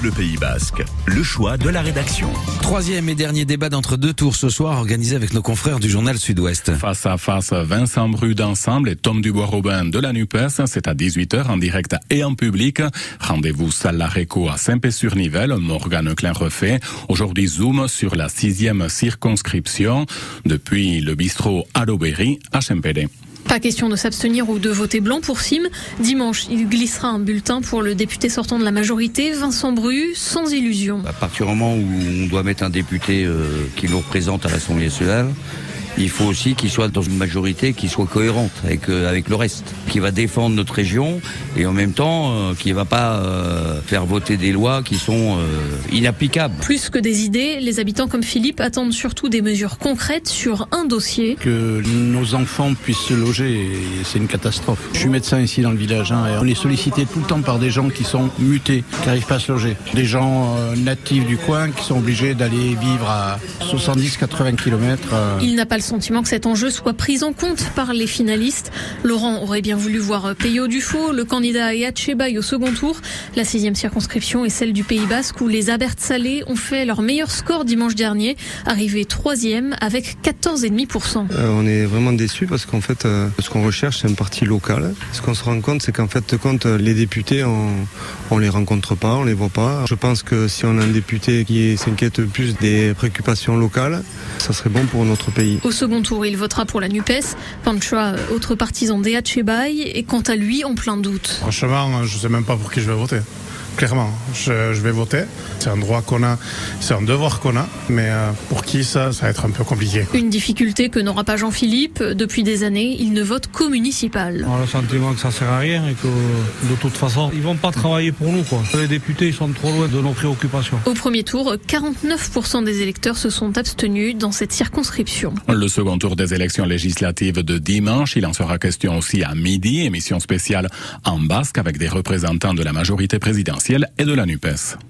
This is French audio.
Bleu Pays Basque, le choix de la rédaction. Troisième et dernier débat d'entre deux tours ce soir organisé avec nos confrères du journal Sud-Ouest. Face à face, Vincent Bru d'Ensemble et Tom Dubois-Robin de la NUPES. C'est à 18h en direct et en public. Rendez-vous salle Laréco à Saint-Pé-sur-Nivelle, Morgane Klein-Refait. Aujourd'hui, zoom sur la sixième circonscription depuis le bistrot à l'Aubéry à. Pas question de s'abstenir ou de voter blanc pour Sim. Dimanche, il glissera un bulletin pour le député sortant de la majorité, Vincent Bru, sans illusion. À partir du moment où on doit mettre un député euh, qui nous représente à l'Assemblée nationale, il faut aussi qu'il soit dans une majorité qui soit cohérente avec, euh, avec le reste, qui va défendre notre région et en même temps euh, qui ne va pas euh, faire voter des lois qui sont inapplicables. Plus que des idées, les habitants comme Philippe attendent surtout des mesures concrètes sur un dossier. Que nos enfants puissent se loger, c'est une catastrophe. Je suis médecin ici dans le village hein, et on est sollicité tout le temps par des gens qui sont mutés, qui n'arrivent pas à se loger. Des gens natifs du coin qui sont obligés d'aller vivre à 70-80 km. Il n'a pas le sentiment que cet enjeu soit pris en compte par les finalistes. Laurent aurait bien voulu voir Peyo Dufaux, le candidat et Chebaï au second tour. La sixième circonscription est celle du Pays Basque où les Abert Salés ont fait leur meilleur score dimanche dernier, arrivé troisième avec 14,5%. Euh, on est vraiment déçus parce qu'en fait, euh, ce qu'on recherche, c'est un parti local. Ce qu'on se rend compte, c'est qu'en fait, compte, les députés, on, on les rencontre pas, on les voit pas. Je pense que si on a un député qui s'inquiète plus des préoccupations locales, ça serait bon pour notre pays. Second tour, il votera pour la NUPES. Panchoa, autre partisan d'Ehachebai, est quant à lui en plein doute. Franchement, je ne sais même pas pour qui je vais voter clairement. Je, vais voter. C'est un droit qu'on a, c'est un devoir qu'on a. Mais euh, pour qui ça, ça va être un peu compliqué. Une difficulté que n'aura pas Jean-Philippe. Depuis des années, il ne vote qu'au municipal. On a le sentiment que ça sert à rien et que de toute façon, ils vont pas travailler pour nous. Quoi. Les députés ils sont trop loin de nos préoccupations. Au premier tour, 49% des électeurs se sont abstenus dans cette circonscription. Le second tour des élections législatives de dimanche, il en sera question aussi à midi, émission spéciale en basque avec des représentants de la majorité et de la NUPES.